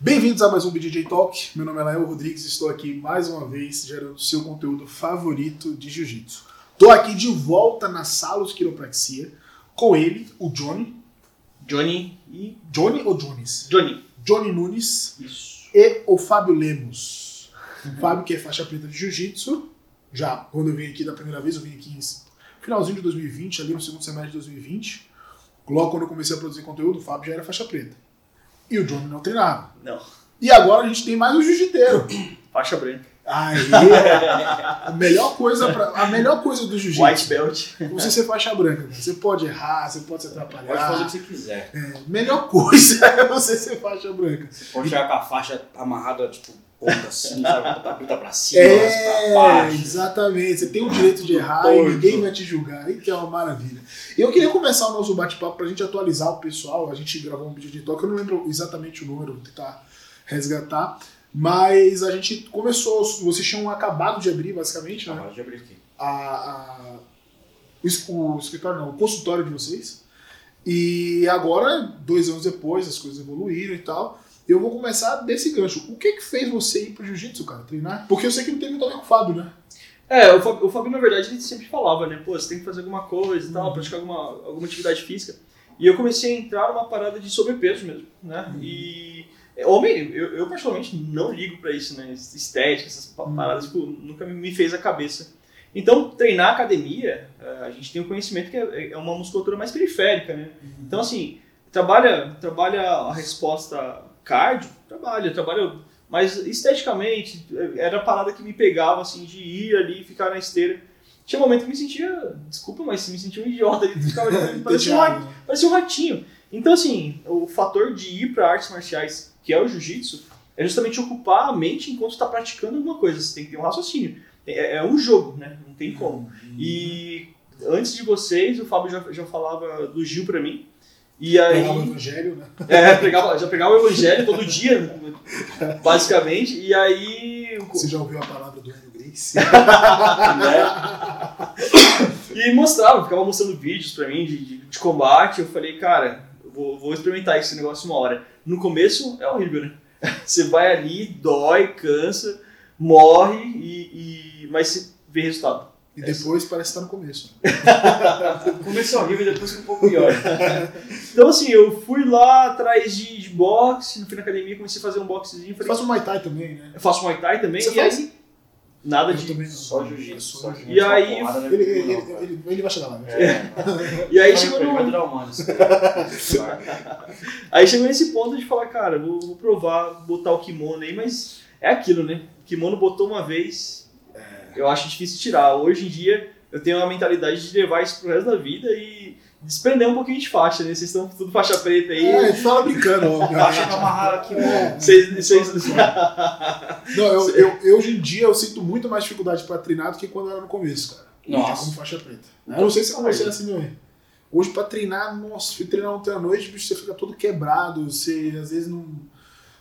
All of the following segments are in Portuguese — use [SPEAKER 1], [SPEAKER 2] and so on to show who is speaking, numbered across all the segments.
[SPEAKER 1] Bem-vindos a mais um BJJ Talk. Meu nome é Lael Rodrigues e estou aqui mais uma vez gerando seu conteúdo favorito de jiu-jitsu. Estou aqui de volta na Salos Quiropraxia com ele, o Johnny.
[SPEAKER 2] Johnny e.
[SPEAKER 1] Johnny ou Jones?
[SPEAKER 2] Johnny.
[SPEAKER 1] Johnny Nunes
[SPEAKER 2] Isso.
[SPEAKER 1] e o Fábio Lemos. O Fábio que é faixa preta de jiu-jitsu. Já, quando eu vim aqui da primeira vez, eu vim aqui em finalzinho de 2020, ali no segundo semestre de 2020. Logo quando eu comecei a produzir conteúdo, o Fábio já era faixa preta. E o Johnny não treinava.
[SPEAKER 2] Não.
[SPEAKER 1] E agora a gente tem mais um jiu-jiteiro.
[SPEAKER 2] Faixa branca.
[SPEAKER 1] Aí, a melhor coisa pra, a melhor coisa do jiu-jitsu
[SPEAKER 2] White belt.
[SPEAKER 1] é você ser faixa branca. Você pode errar, você pode se
[SPEAKER 3] Pode fazer o
[SPEAKER 1] atrapalhar.
[SPEAKER 3] que você quiser.
[SPEAKER 1] É, melhor coisa é você ser faixa branca.
[SPEAKER 3] Pode chegar com a faixa amarrada, tipo, ponta assim, sabe? Ponta pra cima,
[SPEAKER 1] É,
[SPEAKER 3] pra baixo.
[SPEAKER 1] exatamente. Você tem o direito de errar e
[SPEAKER 3] Torto.
[SPEAKER 1] ninguém vai te julgar. Isso é uma maravilha. Eu queria começar o nosso bate-papo pra gente atualizar o pessoal. A gente gravou um vídeo de toque, eu não lembro exatamente o número, vou tentar resgatar. Mas a gente começou, vocês tinham acabado de abrir, basicamente, né?
[SPEAKER 3] Agora de abrir aqui.
[SPEAKER 1] a, a- o, o escritório, não, o consultório de vocês. E agora, dois anos depois, as coisas evoluíram e tal. Eu vou começar desse gancho. O que que fez você ir pro jiu-jitsu, cara, treinar? Porque eu sei que não tem muito a ver com o Fábio, né?
[SPEAKER 2] É, o Fábio, o Fábio, na verdade, ele sempre falava, né? Pô, você tem que fazer alguma coisa e tal, praticar alguma, alguma atividade física. E eu comecei a entrar numa parada de sobrepeso mesmo, né? E. é, Homem, eu, eu particularmente não ligo pra isso, né? Estética, essas
[SPEAKER 1] Uhum.
[SPEAKER 2] paradas, tipo, nunca me- fez a cabeça. Então, treinar academia, eh, a gente tem o conhecimento que é é uma musculatura mais periférica, né? Então, assim, trabalha, trabalha a resposta cardio, trabalha, trabalha, mas esteticamente, era a parada que me pegava, assim, de ir ali e ficar na esteira. Tinha um momento que me sentia, desculpa, mas me sentia um idiota, ali, ficava, parecia, um, ra-
[SPEAKER 1] Entediado, né?
[SPEAKER 2] parecia um ratinho. Então, assim, o fator de ir para artes marciais, que é o jiu-jitsu, é justamente ocupar a mente enquanto está praticando alguma coisa. Você tem que ter um raciocínio. É, é um jogo, né? Não tem como. E antes de vocês, o Fábio já, já falava do Gil pra mim. E aí.
[SPEAKER 1] Pegava o evangelho, né?
[SPEAKER 2] É, pegava, já pegava o evangelho todo dia, basicamente. E aí.
[SPEAKER 1] Você já ouviu a palavra do Hélio Grace?
[SPEAKER 2] E mostrava, ficava mostrando vídeos pra mim de, de, de combate. Eu falei, cara, eu vou, vou experimentar esse negócio uma hora. No começo é horrível, né? Você vai ali, dói, cansa, morre, e, e... mas você vê resultado.
[SPEAKER 1] E depois parece que tá no começo.
[SPEAKER 3] Começou horrível e depois ficou um pouco pior.
[SPEAKER 2] Então, assim, eu fui lá atrás de, de boxe, fui na academia, comecei a fazer um boxezinho. Falei,
[SPEAKER 1] um Muay Thai também, né?
[SPEAKER 2] eu faço Muay Thai também.
[SPEAKER 1] Você
[SPEAKER 2] e
[SPEAKER 1] faz?
[SPEAKER 2] aí, nada
[SPEAKER 1] Eu
[SPEAKER 2] de.
[SPEAKER 1] também não.
[SPEAKER 3] Só jiu-jitsu.
[SPEAKER 1] Só
[SPEAKER 3] Só
[SPEAKER 1] jiu-jitsu.
[SPEAKER 2] E aí-
[SPEAKER 3] Porrada?
[SPEAKER 1] Ele, ele,
[SPEAKER 3] Não,
[SPEAKER 1] ele, ele, vai chegar lá. né?
[SPEAKER 3] É.
[SPEAKER 2] E aí chegou no,
[SPEAKER 3] um.
[SPEAKER 2] Aí chegou nesse ponto de falar, cara, vou, vou provar, botar o kimono aí, mas é aquilo, né? O kimono botou uma vez, eu acho difícil tirar. Hoje em dia, eu tenho uma mentalidade de levar isso pro resto da vida e desprender um pouquinho de faixa, né? Vocês estão tudo faixa preta aí.
[SPEAKER 1] É, fala brincando,
[SPEAKER 3] que
[SPEAKER 1] obviamente.
[SPEAKER 3] amarrar aqui, mano.
[SPEAKER 2] Vocês, vocês...
[SPEAKER 1] Não, eu, eu, eu, hoje em dia eu sinto muito mais dificuldade pra treinar do que quando era no começo, cara.
[SPEAKER 3] Nossa.
[SPEAKER 1] Já como faixa preta. Eu não sei se com você é assim também. Hoje pra treinar, nossa, fui treinar ontem à noite, bicho, você fica todo quebrado, você às vezes não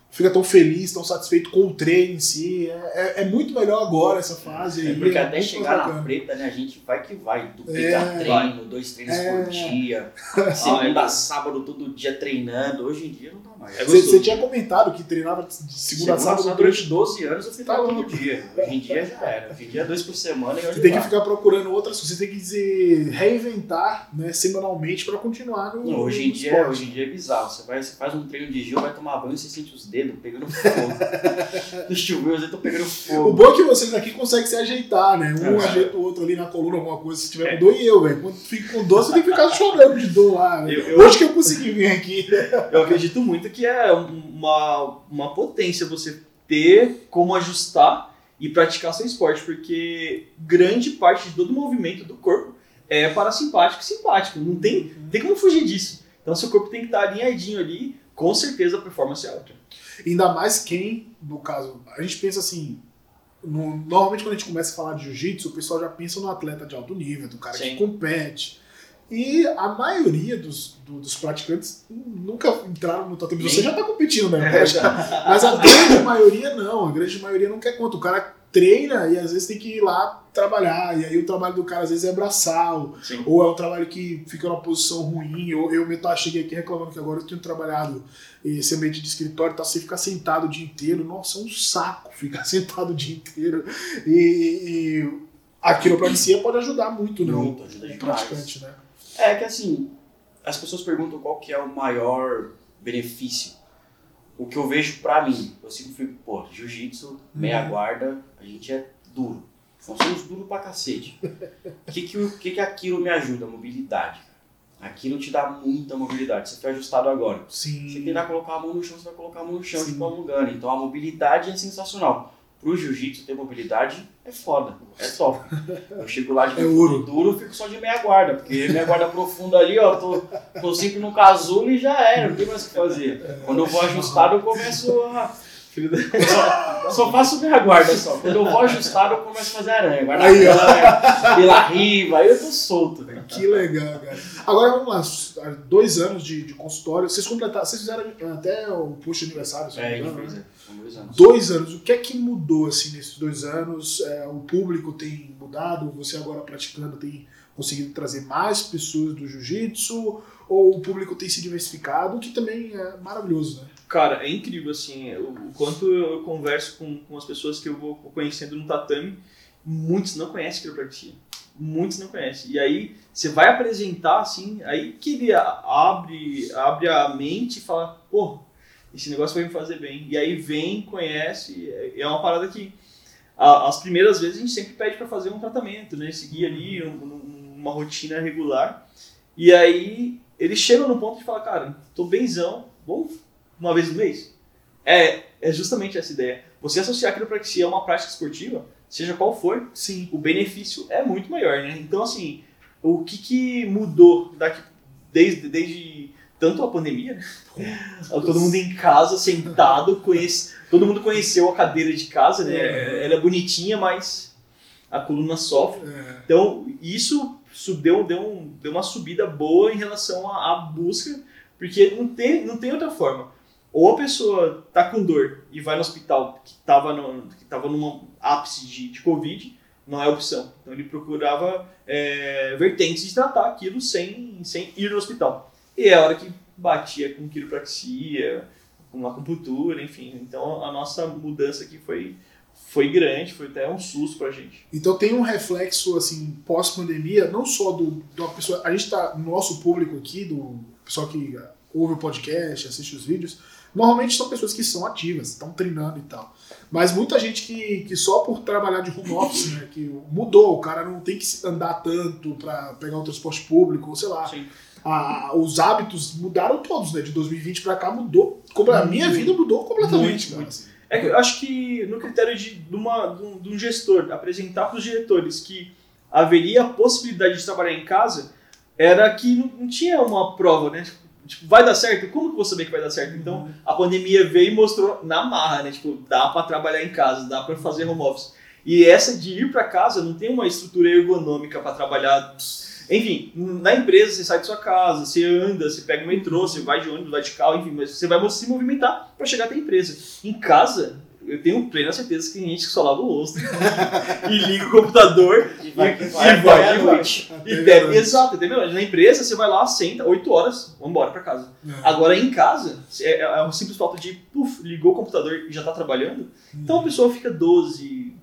[SPEAKER 1] fica tão feliz, tão satisfeito com o treino em si. É, é, é muito melhor agora essa fase.
[SPEAKER 3] É
[SPEAKER 1] aí,
[SPEAKER 3] porque
[SPEAKER 1] é
[SPEAKER 3] até
[SPEAKER 1] muito
[SPEAKER 3] chegar na preta, né, a gente vai que vai. Duplica
[SPEAKER 1] É.
[SPEAKER 3] treino, dois treinos
[SPEAKER 1] É.
[SPEAKER 3] por dia. Segunda
[SPEAKER 2] é.
[SPEAKER 3] sábado, todo dia treinando. Hoje em dia não dá mais.
[SPEAKER 2] É
[SPEAKER 1] Você, você tinha comentado que treinava de segunda a sábado
[SPEAKER 3] durante
[SPEAKER 1] durante
[SPEAKER 3] 12 anos eu treinava
[SPEAKER 1] Tá
[SPEAKER 3] todo dia. Hoje em dia já era. Hoje em dia é dois por semana e
[SPEAKER 1] Você
[SPEAKER 3] hoje
[SPEAKER 1] tem que ficar procurando outras coisas, você tem que se reinventar né, semanalmente pra continuar no.
[SPEAKER 3] Não, hoje em
[SPEAKER 1] no
[SPEAKER 3] dia,
[SPEAKER 1] esporte.
[SPEAKER 3] hoje em dia é bizarro. Você, vai, você faz um treino de Gil, vai tomar banho e você sente os dedos pegando fogo. Nos chuveiros, eu tô pegando
[SPEAKER 1] O
[SPEAKER 3] fogo.
[SPEAKER 1] bom é que vocês aqui conseguem se ajeitar, né? Um
[SPEAKER 3] É.
[SPEAKER 1] ajeita o outro ali na coluna, alguma coisa. Se tiver com dor, e eu, velho. Quando fico com dor, você tem que ficar chorando de dor lá. né?
[SPEAKER 2] Eu- eu-
[SPEAKER 1] Hoje que eu consegui vir aqui.
[SPEAKER 2] Eu acredito muito que é uma, uma potência você ter como ajustar e praticar seu esporte, porque grande parte de todo o movimento do corpo é parasimpático e simpático. Não tem, não tem como fugir disso. Então, seu corpo tem que estar alinhadinho ali, com certeza a performance é alta.
[SPEAKER 1] Ainda mais quem, no caso, a gente pensa assim. no- normalmente quando a gente começa a falar de jiu-jitsu, o pessoal já pensa no atleta de alto nível, do cara que
[SPEAKER 2] Sim.
[SPEAKER 1] compete. E a maioria dos, do- dos praticantes nunca entraram no tatame. Você já tá competindo, né?
[SPEAKER 2] É,
[SPEAKER 1] Mas a grande maioria não. A grande maioria não quer conta. O cara treina e às vezes tem que ir lá trabalhar. E aí o trabalho do cara às vezes é braçal,
[SPEAKER 2] Sim.
[SPEAKER 1] ou é um trabalho que fica numa posição ruim. Eu, eu mesmo cheguei aqui reclamando que agora eu tenho trabalhado esse ambiente de escritório, tá? Você ficar sentado o dia inteiro, nossa, é um saco ficar sentado o dia inteiro. E, e a quiropraxia pode ajudar muito, né?
[SPEAKER 3] Muito, ajuda demais.
[SPEAKER 1] praticante, né?
[SPEAKER 3] É que assim, as pessoas perguntam qual que é o maior benefício. O que eu vejo pra mim, eu sempre fico, pô, jiu-jitsu, meia
[SPEAKER 1] Uhum.
[SPEAKER 3] guarda, a gente é duro. Nós somos duros pra cacete. O que que, que que aquilo me ajuda? Mobilidade. Aquilo te dá muita mobilidade. Você foi ajustado agora. Você
[SPEAKER 1] Sim.
[SPEAKER 3] tentar colocar a mão no chão, você vai colocar a mão no chão
[SPEAKER 1] Sim.
[SPEAKER 3] de forma lugana. Então a mobilidade é sensacional. Pro jiu-jitsu ter mobilidade é foda, é top. Eu chego lá de
[SPEAKER 1] É ouro.
[SPEAKER 3] duro, fico só de meia guarda, porque meia guarda profunda ali, ó, tô, tô sempre no casulo e já era, não tem mais o que fazer. Quando eu vou ajustado, eu começo a.
[SPEAKER 2] Filho da...
[SPEAKER 3] Só, só faço meia guarda só. Quando eu vou ajustado, eu começo a fazer aranha. Guarda
[SPEAKER 1] Aí,
[SPEAKER 3] aranha, pela riva, aí eu tô solto, velho.
[SPEAKER 1] Que legal, cara. Agora vamos lá, dois anos de, de consultório. Vocês completaram, vocês fizeram até o post aniversário, se não
[SPEAKER 3] É,
[SPEAKER 1] me engano,
[SPEAKER 3] fez,
[SPEAKER 1] né?
[SPEAKER 3] é, dois anos.
[SPEAKER 1] Dois anos. O que é que mudou assim nesses dois anos? É, o público tem mudado? Você agora praticando tem conseguido trazer mais pessoas do jiu-jitsu? Ou o público tem se diversificado? Que também é maravilhoso, né?
[SPEAKER 2] Cara, é incrível, assim, o, o quanto eu converso com, com as pessoas que eu vou conhecendo no tatame, muitos não conhecem quiropraxia. Muitos não conhecem. E aí, você vai apresentar, assim, aí que ele abre, abre a mente e fala, pô, esse negócio vai me fazer bem. E aí vem, conhece, é- é uma parada que as primeiras vezes a gente sempre pede para fazer um tratamento, né? Seguir ali um- um- uma rotina regular. E aí eles chegam no ponto de falar, cara, tô benzão, vamos uma vez no mês? É, é justamente essa ideia. Você associar a quiropraxia a uma prática esportiva, seja qual for,
[SPEAKER 1] Sim.
[SPEAKER 2] o benefício é muito maior, né? Então, assim, o que, que mudou daqui, desde, desde tanto a pandemia, né? Todo mundo em casa, sentado, conhece, todo mundo conheceu a cadeira de casa, né?
[SPEAKER 1] Uhum.
[SPEAKER 2] Ela é bonitinha, mas a coluna sofre.
[SPEAKER 1] É,
[SPEAKER 2] Então, isso deu, deu, um- deu uma subida boa em relação à, à busca, porque não tem, não tem outra forma. Ou a pessoa tá com dor e vai no hospital que tava, no, que tava num ápice de, de Covid, não é opção. Então ele procurava é, vertentes de tratar aquilo sem, sem ir no hospital. E é a hora que batia com quiropraxia, com acupuntura, enfim. Então a nossa mudança aqui foi, foi grande, foi até um susto pra gente.
[SPEAKER 1] Então tem um reflexo assim pós-pandemia, não só do da pessoa, a gente tá no nosso público aqui, do pessoal que ouve o podcast, assiste os vídeos, normalmente são pessoas que são ativas, estão treinando e tal. Mas muita gente que, que só por trabalhar de home office, né, que mudou, o cara não tem que andar tanto para pegar o transporte público, ou sei lá. A- os hábitos mudaram todos, né? De 2020 para cá mudou. Como a minha vida mudou completamente,
[SPEAKER 2] Muito, muito. É que eu acho que no critério de, de, uma, de, um, gestor apresentar para os diretores que haveria a possibilidade de trabalhar em casa, era que não tinha uma prova, né? Tipo, vai dar certo? Como que eu vou saber que vai dar certo? Então, a pandemia veio e mostrou na marra, né? Tipo, dá para trabalhar em casa, dá para fazer home office. E essa de ir para casa não tem uma estrutura ergonômica para trabalhar. Enfim, na empresa você sai de sua casa, você anda, você pega o metrô, você vai de ônibus, vai de carro, enfim, mas você vai se movimentar para chegar até a empresa. Em casa, eu tenho plena certeza que tem gente que só lava o rosto e liga o computador
[SPEAKER 3] E vai,
[SPEAKER 2] E
[SPEAKER 3] vai,
[SPEAKER 2] vai,
[SPEAKER 3] vai
[SPEAKER 2] e
[SPEAKER 3] à
[SPEAKER 2] vai.
[SPEAKER 3] noite.
[SPEAKER 1] Até
[SPEAKER 2] e pega. Exato, entendeu? Na empresa você vai lá, senta, 8 horas, vamos embora para casa.
[SPEAKER 1] É.
[SPEAKER 2] Agora em casa, é, é um simples fato de, puf, ligou o computador e já tá trabalhando. Então a pessoa fica 12.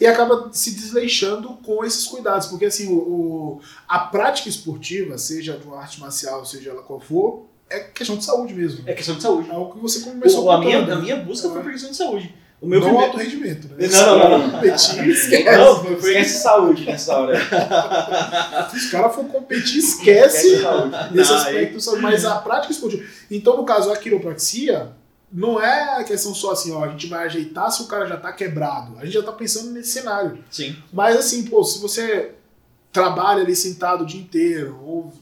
[SPEAKER 1] e acaba se desleixando com esses cuidados, porque assim, o, o- a prática esportiva, seja de uma arte marcial, seja ela qual for, é questão de saúde mesmo.
[SPEAKER 2] É questão de saúde.
[SPEAKER 1] É algo que você começou
[SPEAKER 2] O- a, minha, a minha busca foi
[SPEAKER 1] É.
[SPEAKER 2] por questão de saúde. O meu
[SPEAKER 1] não
[SPEAKER 2] primeiro...
[SPEAKER 1] alto rendimento, né?
[SPEAKER 2] Não, não, não, não.
[SPEAKER 1] Competir, esquece.
[SPEAKER 2] Não, foi,
[SPEAKER 3] Esquece saúde nessa hora.
[SPEAKER 1] Se os caras for competir, esquece
[SPEAKER 3] Esquece saúde.
[SPEAKER 1] nesse
[SPEAKER 2] Não,
[SPEAKER 1] aspecto, mas a prática esportiva. Então, no caso, a quiropraxia não é a questão só assim, ó, a gente vai ajeitar se o cara já tá quebrado. A gente já tá pensando nesse cenário.
[SPEAKER 2] Sim.
[SPEAKER 1] Mas assim, pô, se você trabalha ali sentado o dia inteiro, ou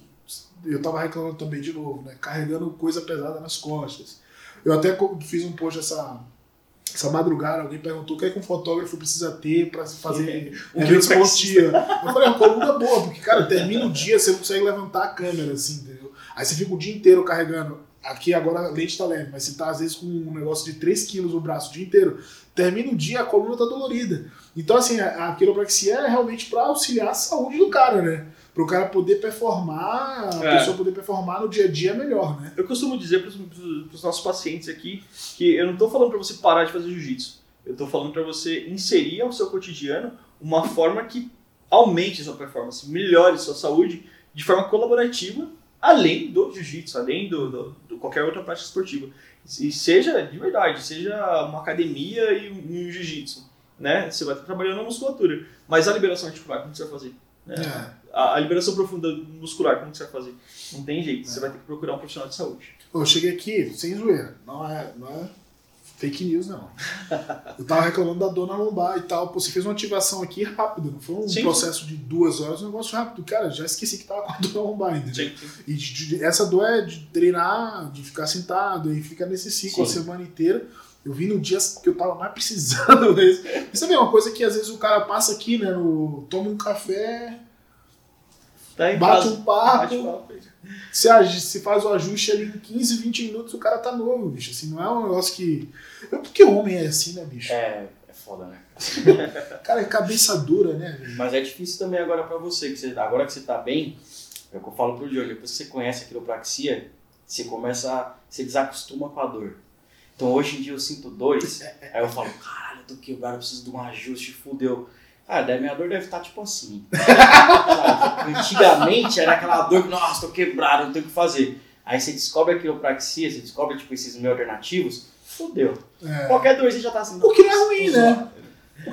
[SPEAKER 1] eu tava reclamando também de novo, né? Carregando coisa pesada nas costas. Eu até fiz um post essa, essa madrugada, alguém perguntou o que é que um fotógrafo precisa ter pra fazer eventos
[SPEAKER 2] quiropraxia.
[SPEAKER 1] bons dia. Eu falei, uma coluna boa, porque, cara, termina o dia, você não consegue levantar a câmera, assim, entendeu? Aí você fica o dia inteiro carregando aqui agora a lente tá leve, mas você tá às vezes com um negócio de 3 quilos no braço o dia inteiro, termina o dia, a coluna tá dolorida. Então, assim, a, a quiropraxia é realmente para auxiliar a saúde do cara, né? Para o cara poder performar, a
[SPEAKER 2] É.
[SPEAKER 1] pessoa poder performar no dia a dia melhor, né?
[SPEAKER 2] Eu costumo dizer para os nossos pacientes aqui que eu não estou falando para você parar de fazer jiu-jitsu. Eu estou falando para você inserir ao seu cotidiano uma forma que aumente sua performance, melhore sua saúde de forma colaborativa, além do jiu-jitsu, além do, do, do qualquer outra prática esportiva. E seja de verdade, seja uma academia e um, jiu-jitsu, né? Você vai estar trabalhando na musculatura, mas a liberação articular como você vai fazer? Né?
[SPEAKER 1] É.
[SPEAKER 2] A, a liberação profunda muscular como que você vai fazer? Não tem jeito, você vai ter que procurar um profissional de saúde.
[SPEAKER 1] Eu cheguei aqui, sem zoeira, não é, não é fake news, não. Eu tava reclamando da dor na lombar e tal. Pô, você fez uma ativação aqui rápida, não foi um
[SPEAKER 2] Sim.
[SPEAKER 1] processo de duas horas, um negócio rápido. Cara, já esqueci que tava com a dor na lombar ainda.
[SPEAKER 2] Sim.
[SPEAKER 1] E de- de- essa dor é de treinar, de ficar sentado e fica nesse ciclo
[SPEAKER 3] Sim.
[SPEAKER 1] a semana inteira. Eu vi no dia que eu tava mais precisando mesmo. Isso é uma coisa que às vezes o cara passa aqui, né? No, toma um café,
[SPEAKER 2] Tá em
[SPEAKER 1] bate
[SPEAKER 2] casa.
[SPEAKER 1] um papo,
[SPEAKER 2] Bate papo.
[SPEAKER 1] se, agi- se faz o ajuste ali em 15, 20 minutos, o cara tá novo, bicho. Assim, não é um negócio que. Porque homem é assim, né, bicho?
[SPEAKER 3] É, é foda, né?
[SPEAKER 1] Cara, é cabeça dura, né, velho?
[SPEAKER 3] Mas é difícil também agora pra você, que você, agora que você tá bem, é o que eu falo pro Johnny, depois que você conhece a quiropraxia, você começa a, você desacostuma com a dor. Então hoje em dia eu sinto dores, aí eu falo, caralho, eu tô quebrado, eu preciso de um ajuste, fudeu. Cara, daí minha dor deve estar tipo assim. Antigamente era aquela dor que, nossa, tô quebrado, não tenho o que fazer. Aí você descobre a quiropraxia, você descobre tipo esses meio alternativos, fudeu.
[SPEAKER 1] É.
[SPEAKER 3] Qualquer dor você já tá assim.
[SPEAKER 1] O que não é ruim, né?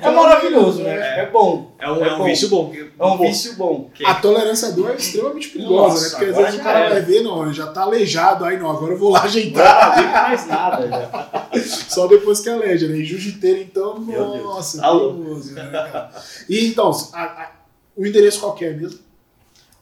[SPEAKER 3] É maravilhoso, né? É bom.
[SPEAKER 2] É um, é um
[SPEAKER 3] bom.
[SPEAKER 2] vício bom.
[SPEAKER 3] É um vício bom.
[SPEAKER 1] A tolerância à dor é extremamente perigosa,
[SPEAKER 3] Nossa,
[SPEAKER 1] né? Porque às vezes o cara vai ver, não, ele já tá aleijado, aí não, agora eu vou lá
[SPEAKER 3] Não
[SPEAKER 1] ajeitar.
[SPEAKER 3] aguenta mais nada já.
[SPEAKER 1] Só depois que aleja, né? E jiu-jiteiro, então,
[SPEAKER 3] Meu
[SPEAKER 1] nossa,
[SPEAKER 2] Alô.
[SPEAKER 1] perigoso, né, cara? E então, a- a- o endereço qual que é mesmo?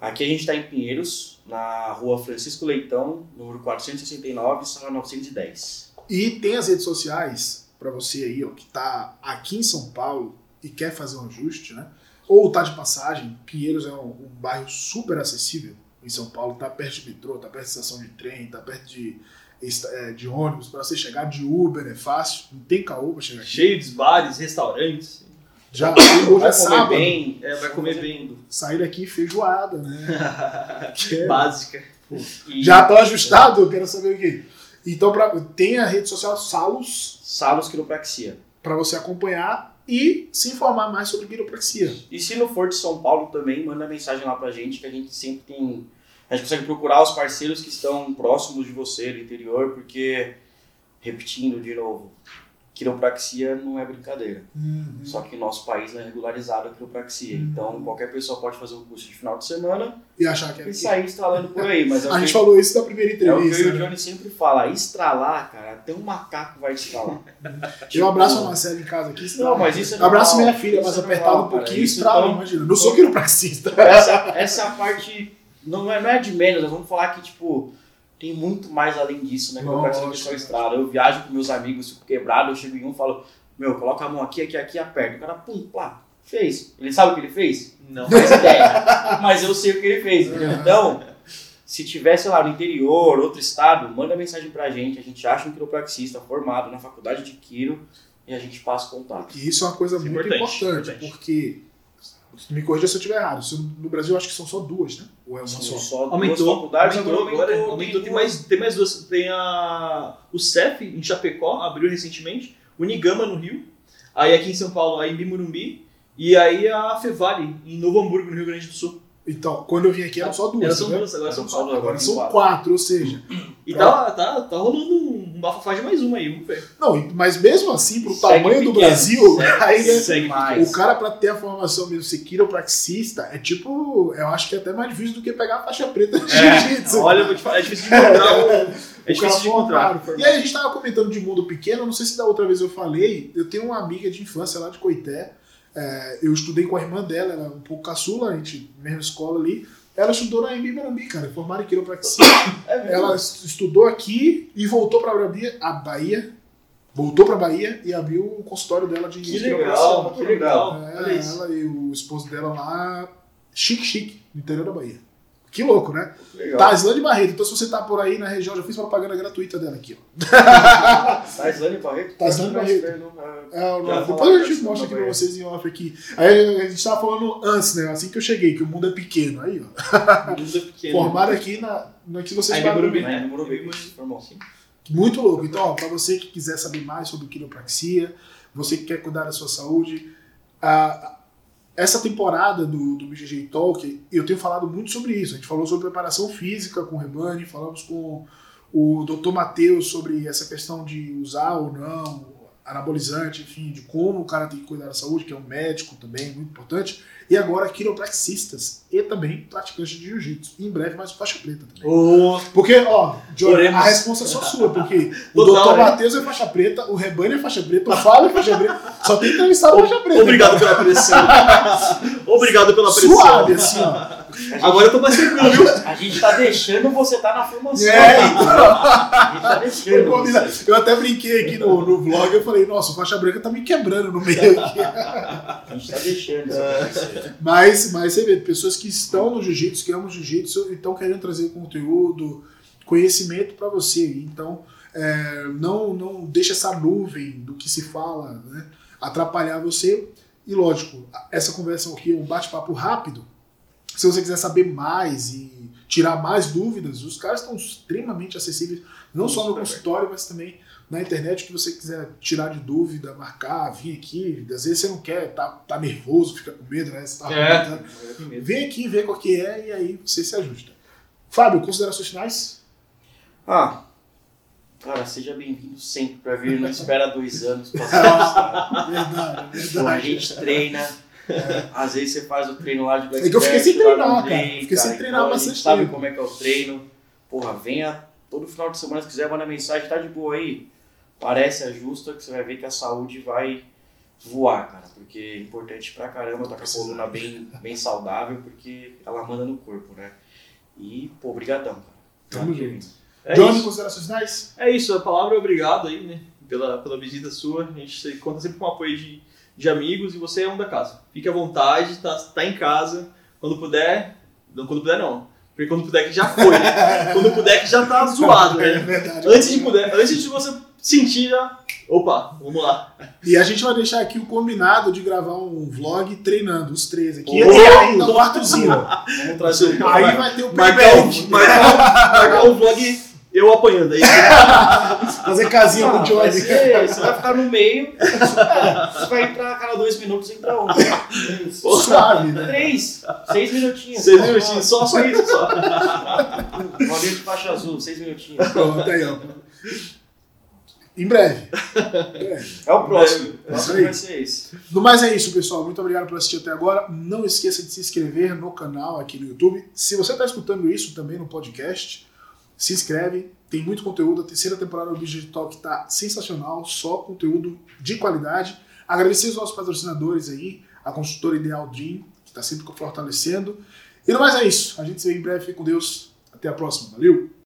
[SPEAKER 3] Aqui a gente está em Pinheiros, na rua Francisco Leitão, número 469, sala 910.
[SPEAKER 1] E tem as redes sociais pra você aí, ó, que tá aqui em São Paulo e quer fazer um ajuste, né? Ou tá de passagem. Pinheiros é um, um bairro super acessível em São Paulo, tá perto de metrô, tá perto de estação de trem, tá perto de, é, de ônibus. Pra você chegar de Uber é fácil, não tem caô pra chegar aqui.
[SPEAKER 2] Cheio de bares, restaurantes.
[SPEAKER 1] Já hoje é
[SPEAKER 3] Vai comer
[SPEAKER 1] sábado.
[SPEAKER 3] bem.
[SPEAKER 2] É, vai comer bem.
[SPEAKER 1] Sair daqui feijoada, né? É-
[SPEAKER 2] Básica.
[SPEAKER 3] E
[SPEAKER 1] Já tô ajustado? Eu quero saber o quê. Então, pra, tem a rede social Salos
[SPEAKER 3] Salos Quiropraxia.
[SPEAKER 1] para você acompanhar e se informar mais sobre quiropraxia.
[SPEAKER 3] E se não for de São Paulo também, manda mensagem lá pra gente, que a gente sempre tem. A gente consegue procurar os parceiros que estão próximos de você, do interior, porque, repetindo de novo, quiropraxia não é brincadeira. Só que o nosso país não é regularizado a quiropraxia.
[SPEAKER 1] Uhum.
[SPEAKER 3] Então qualquer pessoa pode fazer um curso de final de semana
[SPEAKER 1] E achar que é
[SPEAKER 3] e sair estralando por aí. Mas é
[SPEAKER 1] A
[SPEAKER 3] que-
[SPEAKER 1] gente falou isso na primeira
[SPEAKER 3] É o que
[SPEAKER 1] entrevista.
[SPEAKER 3] o
[SPEAKER 1] né?
[SPEAKER 3] Johnny sempre fala, estralar, cara, até um macaco vai estralar.
[SPEAKER 1] Eu abraço a Marcela em casa aqui.
[SPEAKER 3] Não, mas isso é
[SPEAKER 1] Eu abraço
[SPEAKER 3] normal.
[SPEAKER 1] minha filha, mas
[SPEAKER 3] é
[SPEAKER 1] apertado
[SPEAKER 3] normal,
[SPEAKER 1] um pouquinho e estralo,
[SPEAKER 3] então-
[SPEAKER 1] imagina. Não sou quiropraxista.
[SPEAKER 3] Essa, essa é parte, não é, não é de menos, nós vamos falar que, tipo, tem muito mais além disso, né? Que eu
[SPEAKER 1] Lógico.
[SPEAKER 3] praticamente só estrada. Eu viajo com meus amigos, fico quebrado, eu chego em um e falo, meu, coloca a mão aqui, aqui, aqui, aperta. O cara, pum, plá, fez. Ele sabe o que ele fez?
[SPEAKER 2] Não.
[SPEAKER 3] Faz ideia. Mas eu sei o que ele fez, entendeu? Então, se tiver, sei lá, no interior, outro estado, manda mensagem pra gente. A gente acha um quiropraxista formado na faculdade de Quiro e a gente passa o contato.
[SPEAKER 1] E isso é uma coisa
[SPEAKER 2] Isso é
[SPEAKER 1] muito
[SPEAKER 2] importante,
[SPEAKER 1] importante,
[SPEAKER 2] importante.
[SPEAKER 1] porque. Me corrija se eu estiver errado. se no Brasil eu acho que são só duas, né? Ou é uma
[SPEAKER 3] São
[SPEAKER 1] só?
[SPEAKER 3] só
[SPEAKER 2] Aumentou,
[SPEAKER 3] duas faculdades,
[SPEAKER 2] aumentou,
[SPEAKER 3] agora
[SPEAKER 2] agora,
[SPEAKER 3] aumentou,
[SPEAKER 2] aumentou, tem, mais, tem mais duas. Tem a, o CEF em Chapecó, abriu recentemente, Unigama no Rio, aí aqui em São Paulo, a Embi Morumbi, e aí a Fevale em Novo Hamburgo, no Rio Grande do Sul.
[SPEAKER 1] Então, quando eu vim aqui eram só duas.
[SPEAKER 2] Elas são
[SPEAKER 1] né?
[SPEAKER 2] duas, agora são
[SPEAKER 3] só
[SPEAKER 2] quatro.
[SPEAKER 1] Agora são
[SPEAKER 3] quatro.
[SPEAKER 1] quatro, ou seja.
[SPEAKER 2] E tá, tá, tá rolando um bafafá de mais uma aí, vamos ver.
[SPEAKER 1] Não, mas mesmo assim, pro
[SPEAKER 3] Segue
[SPEAKER 1] tamanho do
[SPEAKER 3] pequeno,
[SPEAKER 1] Brasil,
[SPEAKER 3] segue-
[SPEAKER 1] aí né,
[SPEAKER 2] Segue
[SPEAKER 3] mais.
[SPEAKER 1] o cara pra ter a formação mesmo ser quiropraxista é tipo, eu acho que é até mais difícil do que pegar a faixa preta de jiu-jitsu.
[SPEAKER 2] olha, eu vou te falar, é difícil de encontrar um, É
[SPEAKER 1] O
[SPEAKER 2] difícil de encontrar.
[SPEAKER 1] E aí a gente tava comentando de mundo pequeno, não sei se da outra vez eu falei, eu tenho uma amiga de infância lá de Coité, é, eu estudei com a irmã dela, ela é um pouco caçula, a gente, mesma escola ali, ela estudou na Embi Morumbi, cara, formada em quiropraxia.
[SPEAKER 3] É
[SPEAKER 1] ela es- estudou aqui e voltou pra Bahia, a Bahia, voltou pra Bahia e abriu o consultório dela de
[SPEAKER 2] Que legal, que legal.
[SPEAKER 1] É, ela e o esposo dela lá, chique, chique, no interior da Bahia. Que louco, né?
[SPEAKER 3] Legal.
[SPEAKER 1] Taislane Barreto. Então, se você tá por aí na região, já fiz propaganda gratuita dela aqui, ó.
[SPEAKER 3] Taislane Barreto?
[SPEAKER 1] Taislane Barreto.
[SPEAKER 3] Barreto.
[SPEAKER 1] É, o nome. Depois a gente mostra aqui pra vocês em off aqui. Aí a gente tava falando antes, né? Assim que eu cheguei, que o mundo é pequeno. Aí, ó.
[SPEAKER 2] Mundo é pequeno.
[SPEAKER 1] Formado aqui na, no que vocês
[SPEAKER 2] Aí. Morumbi.
[SPEAKER 3] Né? No Morumbi, formou.
[SPEAKER 1] Muito louco. Então, ó, pra você que quiser saber mais sobre quiropraxia, você que quer cuidar da sua saúde, a- essa temporada do, do BGG Talk, eu tenho falado muito sobre isso. A gente falou sobre preparação física com o Rebani, falamos com o Dr. Matheus sobre essa questão de usar ou não anabolizante, enfim, de como o cara tem que cuidar da saúde, que é um médico também, muito importante. E agora quiropraxistas e também praticantes de jiu-jitsu. E em breve mais faixa preta também.
[SPEAKER 2] Ô,
[SPEAKER 1] Porque, ó,
[SPEAKER 2] Oremos.
[SPEAKER 1] a resposta é só sua, porque o Dr.
[SPEAKER 2] né?
[SPEAKER 1] Matheus é faixa preta, o Rebani é faixa preta, o Fábio é faixa preta. Só tem entrevistado faixa preta.
[SPEAKER 2] Obrigado pela pressão. Obrigado pela pressão.
[SPEAKER 1] Suave, assim, ó.
[SPEAKER 2] Agora eu tô mais tranquilo, viu?
[SPEAKER 3] A gente tá deixando você tá na formação.
[SPEAKER 1] É, então.
[SPEAKER 3] A gente tá deixando.
[SPEAKER 1] Eu até brinquei aqui no, no vlog, eu falei, nossa, o faixa branca tá me quebrando no meio aqui.
[SPEAKER 3] A gente tá deixando isso acontecer.
[SPEAKER 1] Mas, mas você vê, pessoas que estão no jiu-jitsu, que amam jiu-jitsu, e estão querendo trazer conteúdo, conhecimento para você. Então, é, não, não deixa essa nuvem do que se fala né, atrapalhar você. E lógico, essa conversa aqui é um bate-papo rápido. Se você quiser saber mais e tirar mais dúvidas, os caras estão extremamente acessíveis, não só no
[SPEAKER 3] Super
[SPEAKER 1] consultório, mas também na internet, o que você quiser tirar de dúvida, marcar, vir aqui. Às vezes você não quer, tá, tá nervoso, fica com medo, né? Você tá
[SPEAKER 2] É.
[SPEAKER 1] arrebentando. Vem aqui, vê qual que é e aí você se ajusta. Fábio, considerações finais?
[SPEAKER 3] Ah, cara, seja bem-vindo sempre pra vir. Não espera dois anos registrado.
[SPEAKER 1] Verdade,
[SPEAKER 3] Pô, a
[SPEAKER 1] verdade.
[SPEAKER 3] gente treina. Às vezes você faz o treino lá de Black
[SPEAKER 1] É que eu fiquei sem treinar, cara.
[SPEAKER 3] Day,
[SPEAKER 1] Fiquei sem
[SPEAKER 3] cara.
[SPEAKER 1] treinar
[SPEAKER 3] Então, a
[SPEAKER 1] bastante
[SPEAKER 3] gente sabe
[SPEAKER 1] tempo.
[SPEAKER 3] como é que é o treino. Porra, venha todo final de semana, se quiser, manda mensagem, tá de boa aí. Parece ajusta, que você vai ver que a saúde vai voar, cara. Porque é importante pra caramba tá com a coluna bem, bem saudável, porque ela manda no corpo, né? E, pô, brigadão, cara.
[SPEAKER 1] Tamo junto.
[SPEAKER 2] É
[SPEAKER 1] Johnny, considerações finais?
[SPEAKER 2] É isso, a palavra é obrigado aí, né? Pela, pela visita sua. A gente conta sempre com o apoio de, de amigos e você é um da casa. Fique à vontade, tá, tá em casa. Quando puder. Não, quando puder não. Porque quando puder que já foi. né? quando puder que já tá zoado,
[SPEAKER 1] É
[SPEAKER 2] né?
[SPEAKER 1] verdade.
[SPEAKER 2] Antes de puder, antes de você sentir já. Opa, vamos lá.
[SPEAKER 1] E a gente vai deixar aqui o combinado de gravar um vlog treinando, os três aqui.
[SPEAKER 2] Oh!
[SPEAKER 1] E ainda o Arthurzinho.
[SPEAKER 3] Vamos trazer o
[SPEAKER 1] Aí vai ter o
[SPEAKER 2] Marcar
[SPEAKER 1] playback.
[SPEAKER 2] o, marcar, o vlog eu apanhando aí.
[SPEAKER 1] Fazer casinha com o Johnny.
[SPEAKER 3] ser- você vai ficar no meio, você vai entrar a cada dois minutos entra um.
[SPEAKER 1] Suave, né?
[SPEAKER 3] Três, seis minutinhos.
[SPEAKER 2] Seis minutinhos, só, só isso, só.
[SPEAKER 3] Bolinha de faixa azul, seis minutinhos.
[SPEAKER 1] Pronto, aí, ó. Em breve. Em breve.
[SPEAKER 3] É o próximo. O
[SPEAKER 1] Isso
[SPEAKER 3] próximo
[SPEAKER 1] aí.
[SPEAKER 3] vai ser esse.
[SPEAKER 1] No mais é isso, pessoal. Muito obrigado por assistir até agora. Não esqueça de se inscrever no canal aqui no YouTube. Se você está escutando isso também no podcast, se inscreve. Tem muito conteúdo. A terceira temporada do Digital que está sensacional. Só conteúdo de qualidade. Agradecer os nossos patrocinadores aí. A consultora Ideal Dream, que está sempre fortalecendo. E no mais é isso. A gente se vê em breve. Fique com Deus. Até a próxima. Valeu!